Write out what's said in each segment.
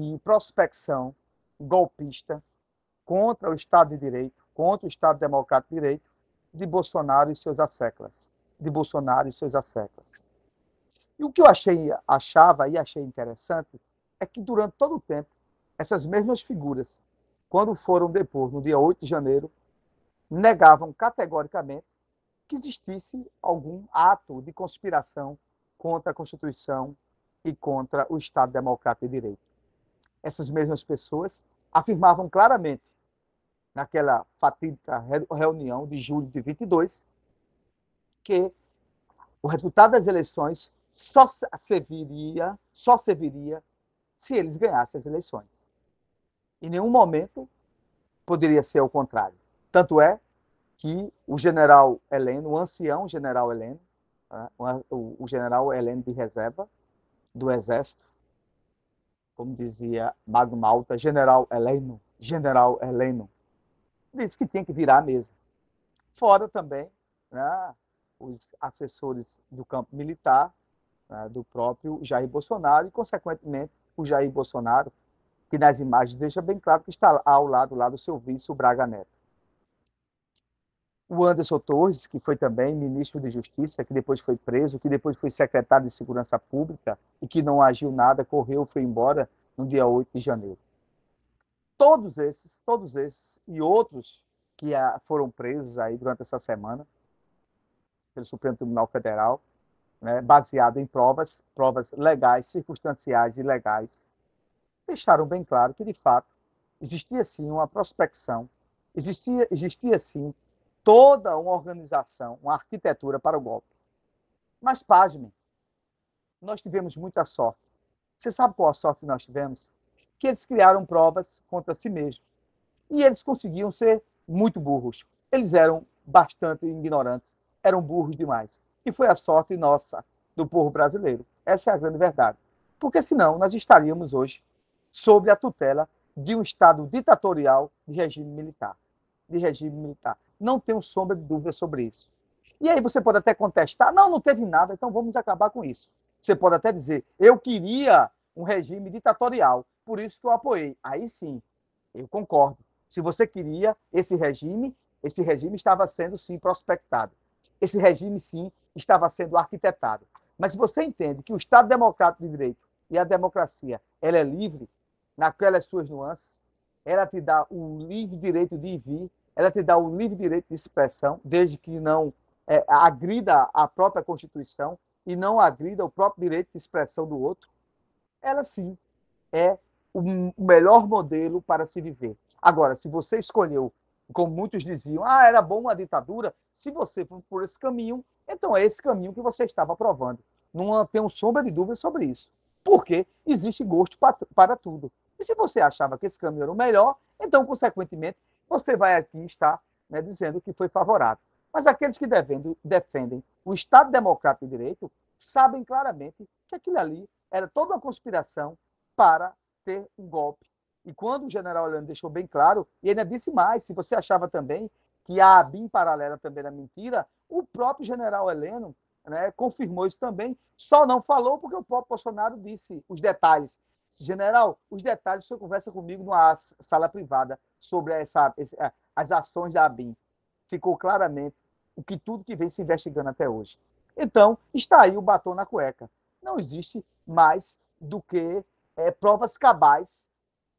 de prospecção golpista contra o Estado de Direito, contra o Estado Democrático de Direito de Bolsonaro e seus asseclas, de Bolsonaro e seus asseclas. E o que eu achei, achava e achei interessante é que durante todo o tempo, essas mesmas figuras, quando foram depor no dia 8 de janeiro, negavam categoricamente que existisse algum ato de conspiração contra a Constituição e contra o Estado Democrático de Direito. Essas mesmas pessoas afirmavam claramente, naquela fatídica reunião de julho de 22, que o resultado das eleições só serviria, só serviria se eles ganhassem as eleições. Em nenhum momento poderia ser o contrário. Tanto é que o general Heleno, o ancião general Heleno, né, o, general Heleno de reserva do Exército, como dizia Magno Malta, general Heleno, general Heleno, disse que tinha que virar a mesa. Fora também né, os assessores do campo militar, né, do próprio Jair Bolsonaro, e, consequentemente, o Jair Bolsonaro, que nas imagens deixa bem claro que está ao lado lá do seu vice, o Braga Neto. O Anderson Torres, que foi também ministro de Justiça, que depois foi preso, que depois foi secretário de Segurança Pública e que não agiu nada, correu, foi embora no dia 8 de janeiro. Todos esses, todos esses e outros que ah, foram presos aí durante essa semana pelo Supremo Tribunal Federal, né, baseado em provas, provas legais, circunstanciais e legais, deixaram bem claro que, de fato, existia sim uma prospecção, existia, existia sim toda uma organização, uma arquitetura para o golpe. Mas, pasmem, nós tivemos muita sorte. Você sabe qual a sorte que nós tivemos? Que eles criaram provas contra si mesmos. E eles conseguiam ser muito burros. Eles eram bastante ignorantes, eram burros demais. E foi a sorte nossa, do povo brasileiro. Essa é a grande verdade. Porque senão nós estaríamos hoje sob a tutela de um Estado ditatorial de regime militar. De regime militar. Não tenho sombra de dúvida sobre isso. E aí você pode até contestar, não, não teve nada, então vamos acabar com isso. Você pode até dizer, eu queria um regime ditatorial, por isso que eu apoiei. Aí sim, eu concordo. Se você queria esse regime, esse regime estava sendo sim prospectado. Esse regime sim estava sendo arquitetado. Mas se você entende que o Estado Democrático de Direito e a democracia, ela é livre naquelas suas nuances, ela te dá o livre direito de ir vir, ela te dá o livre direito de expressão, desde que não é, agrida a própria Constituição e não agrida o próprio direito de expressão do outro, ela sim é o melhor modelo para se viver. Agora, se você escolheu, como muitos diziam, ah, era bom uma ditadura, se você for por esse caminho, então é esse caminho que você estava aprovando. Não tenho sombra de dúvida sobre isso. Porque existe gosto para tudo. E se você achava que esse caminho era o melhor, então, consequentemente, você vai aqui estar né, dizendo que foi favorável. Mas aqueles que defendem, defendem o Estado Democrático de Direito sabem claramente que aquilo ali era toda uma conspiração para ter um golpe. E quando o general Heleno deixou bem claro, e ainda disse mais, se você achava também que a ABIN paralela também era mentira, o próprio general Heleno né, confirmou isso também, só não falou porque o próprio Bolsonaro disse os detalhes. General, os detalhes o senhor conversa comigo numa sala privada sobre essa, as ações da ABIN. Ficou claramente o que tudo que vem se investigando até hoje. Então, está aí o batom na cueca. Não existe mais do que é, provas cabais,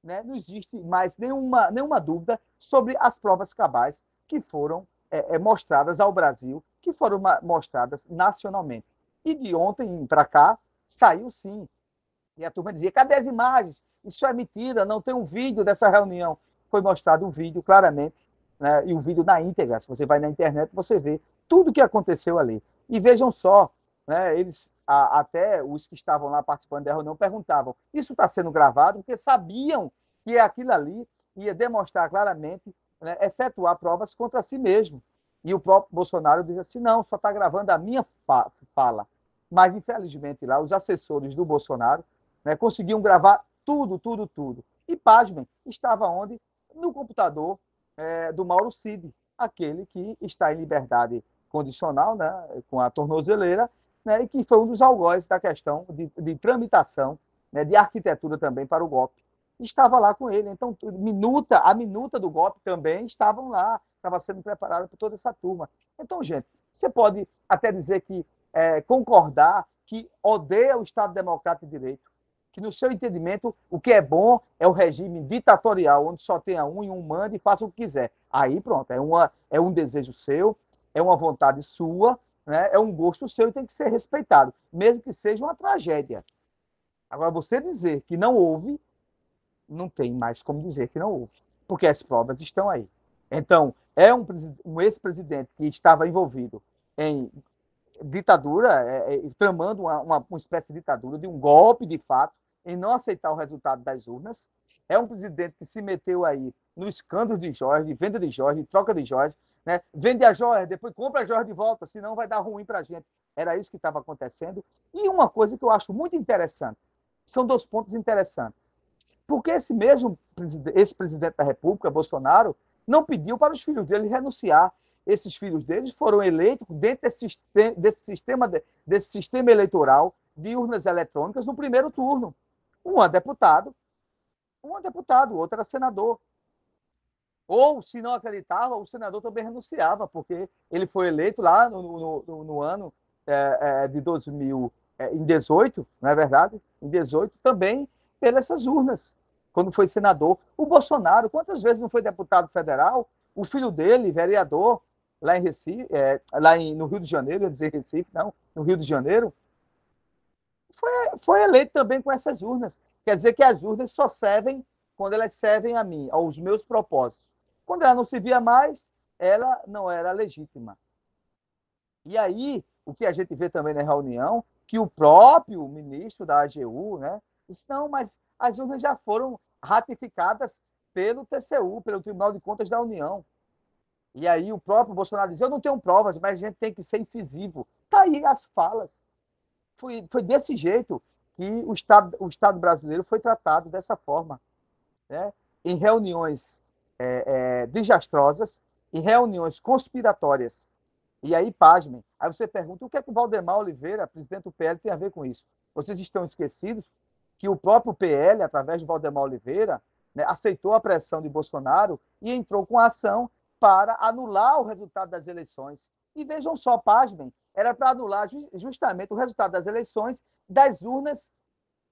né? não existe mais nenhuma, nenhuma dúvida sobre as provas cabais que foram é, é, mostradas ao Brasil, que foram mostradas nacionalmente. E de ontem para cá, saiu sim. E a turma dizia: cadê as imagens? Isso é mentira, não tem um vídeo dessa reunião. Foi mostrado um vídeo claramente, né? e o um vídeo na íntegra. Se você vai na internet, você vê tudo o que aconteceu ali. E vejam só, né? eles, a, até os que estavam lá participando da reunião, perguntavam: isso está sendo gravado? Porque sabiam que aquilo ali ia demonstrar claramente né, efetuar provas contra si mesmo. E o próprio Bolsonaro diz assim: não, só está gravando a minha fala. Mas, infelizmente, lá, os assessores do Bolsonaro né, conseguiam gravar tudo, tudo, tudo. E, pasmem, estava onde? No computador é, do Mauro Cid, aquele que está em liberdade condicional, né, com a tornozeleira, né, e que foi um dos algozes da questão de, de tramitação, né, de arquitetura também para o golpe estava lá com ele. Então, minuta, a minuta do golpe também estavam lá, estava sendo preparada por toda essa turma. Então, gente, você pode até dizer que é, concordar que odeia o Estado Democrático de Direito, que no seu entendimento o que é bom é o regime ditatorial, onde só tenha um e um manda e faça o que quiser. Aí pronto, é, uma, é um desejo seu, é uma vontade sua, né? é um gosto seu e tem que ser respeitado, mesmo que seja uma tragédia. Agora, você dizer que não houve, não tem mais como dizer que não houve, porque as provas estão aí. Então, é um, um ex-presidente que estava envolvido em ditadura, é, é, tramando uma, uma, uma, espécie de ditadura, de um golpe de fato, em não aceitar o resultado das urnas. É um presidente que se meteu aí no escândalo de Jorge, venda de Jorge, troca de Jorge, né? vende a Jorge, depois compra a Jorge de volta, senão vai dar ruim para a gente. Era isso que estava acontecendo. E uma coisa que eu acho muito interessante, são dois pontos interessantes. Porque esse mesmo esse presidente da República, Bolsonaro, não pediu para os filhos dele renunciar. Esses filhos deles foram eleitos dentro desse, desse, sistema, desse sistema eleitoral de urnas eletrônicas no primeiro turno. Um é deputado, um é deputado, o outro era senador. Ou, se não acreditava, o senador também renunciava, porque ele foi eleito lá no, no, no ano é, é, de 2018, não é verdade? Em 18, também pelas urnas quando foi senador. O Bolsonaro, quantas vezes não foi deputado federal? O filho dele, vereador, lá em Recife, é, lá em, no Rio de Janeiro, ia dizer Recife, não, no Rio de Janeiro, foi, foi eleito também com essas urnas. Quer dizer que as urnas só servem quando elas servem a mim, aos meus propósitos. Quando ela não servia mais, ela não era legítima. E aí, o que a gente vê também na reunião, que o próprio ministro da AGU, né, disse, não, mas as urnas já foram ratificadas pelo TCU, pelo Tribunal de Contas da União. E aí o próprio Bolsonaro diz, eu não tenho provas, mas a gente tem que ser incisivo. Está aí as falas. Foi, foi desse jeito que o Estado, o Estado brasileiro foi tratado dessa forma. Né? Em reuniões é, é, desastrosas, em reuniões conspiratórias. E aí, pasmem. Aí você pergunta, o que é que o Valdemar Oliveira, presidente do PL, tem a ver com isso? Vocês estão esquecidos que o próprio PL, através de Valdemar Oliveira, né, aceitou a pressão de Bolsonaro e entrou com ação para anular o resultado das eleições. E vejam só, pasmem, era para anular justamente o resultado das eleições das urnas,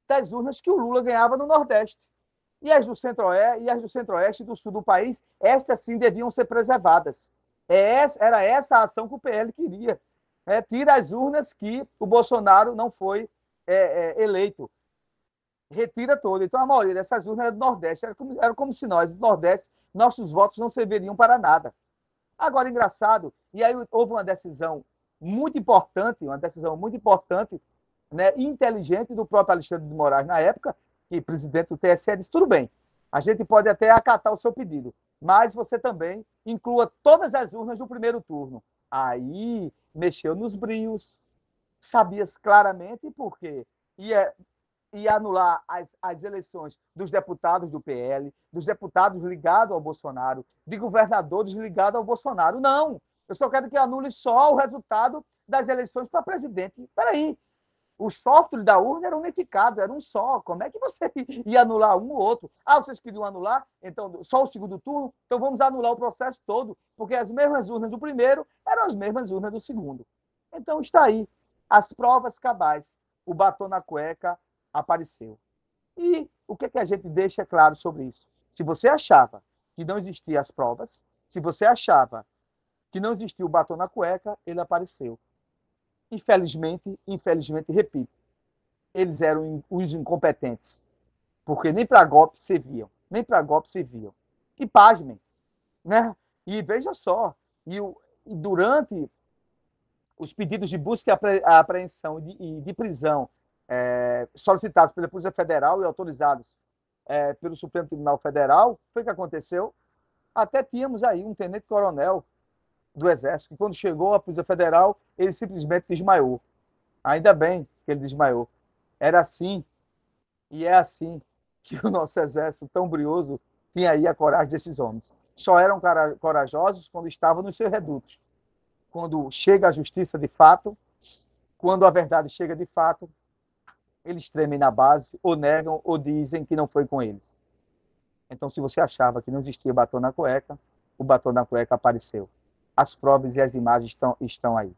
das urnas que o Lula ganhava no Nordeste. E as do Centro-Oeste e as do Centro-Oeste e do Sul do país, estas sim deviam ser preservadas. É era essa a ação que o PL queria. É, tira as urnas que o Bolsonaro não foi é, é, eleito retira todo. Então, a maioria dessas urnas era do Nordeste. Era como, era como se nós, do Nordeste, nossos votos não serviriam para nada. Agora, engraçado, e aí houve uma decisão muito importante, uma decisão muito importante, né, inteligente do próprio Alexandre de Moraes na época, que presidente do TSE disse, tudo bem, a gente pode até acatar o seu pedido, mas você também inclua todas as urnas do primeiro turno. Aí mexeu nos brios, sabia claramente por quê. Ia e anular as, as eleições dos deputados do PL, dos deputados ligados ao Bolsonaro, de governadores ligados ao Bolsonaro. Não! Eu só quero que anule só o resultado das eleições para presidente. Espera aí, o software da urna era unificado, era um só. Como é que você ia anular um ou outro? Ah, vocês queriam anular? Então, só o segundo turno? Então vamos anular o processo todo, porque as mesmas urnas do primeiro eram as mesmas urnas do segundo. Então está aí, as provas cabais, o batom na cueca, apareceu. E o que, é que a gente deixa claro sobre isso? Se você achava que não existiam as provas, se você achava que não existia o batom na cueca, ele apareceu. Infelizmente, infelizmente, repito, eles eram os incompetentes, porque nem para golpe serviam, nem para golpe serviam. E pasmem, né? E veja só, e, o, e durante os pedidos de busca e apreensão e de, de prisão é, solicitados pela Polícia Federal e autorizados é, pelo Supremo Tribunal Federal, foi o que aconteceu. Até tínhamos aí um tenente-coronel do Exército, que quando chegou à Polícia Federal, ele simplesmente desmaiou. Ainda bem que ele desmaiou. Era assim, e é assim, que o nosso Exército tão brioso tinha aí a coragem desses homens. Só eram corajosos quando estavam nos seus redutos. Quando chega a justiça de fato, quando a verdade chega de fato, eles tremem na base, ou negam, ou dizem que não foi com eles. Então, se você achava que não existia batom na cueca, o batom na cueca apareceu. As provas e as imagens estão, estão aí.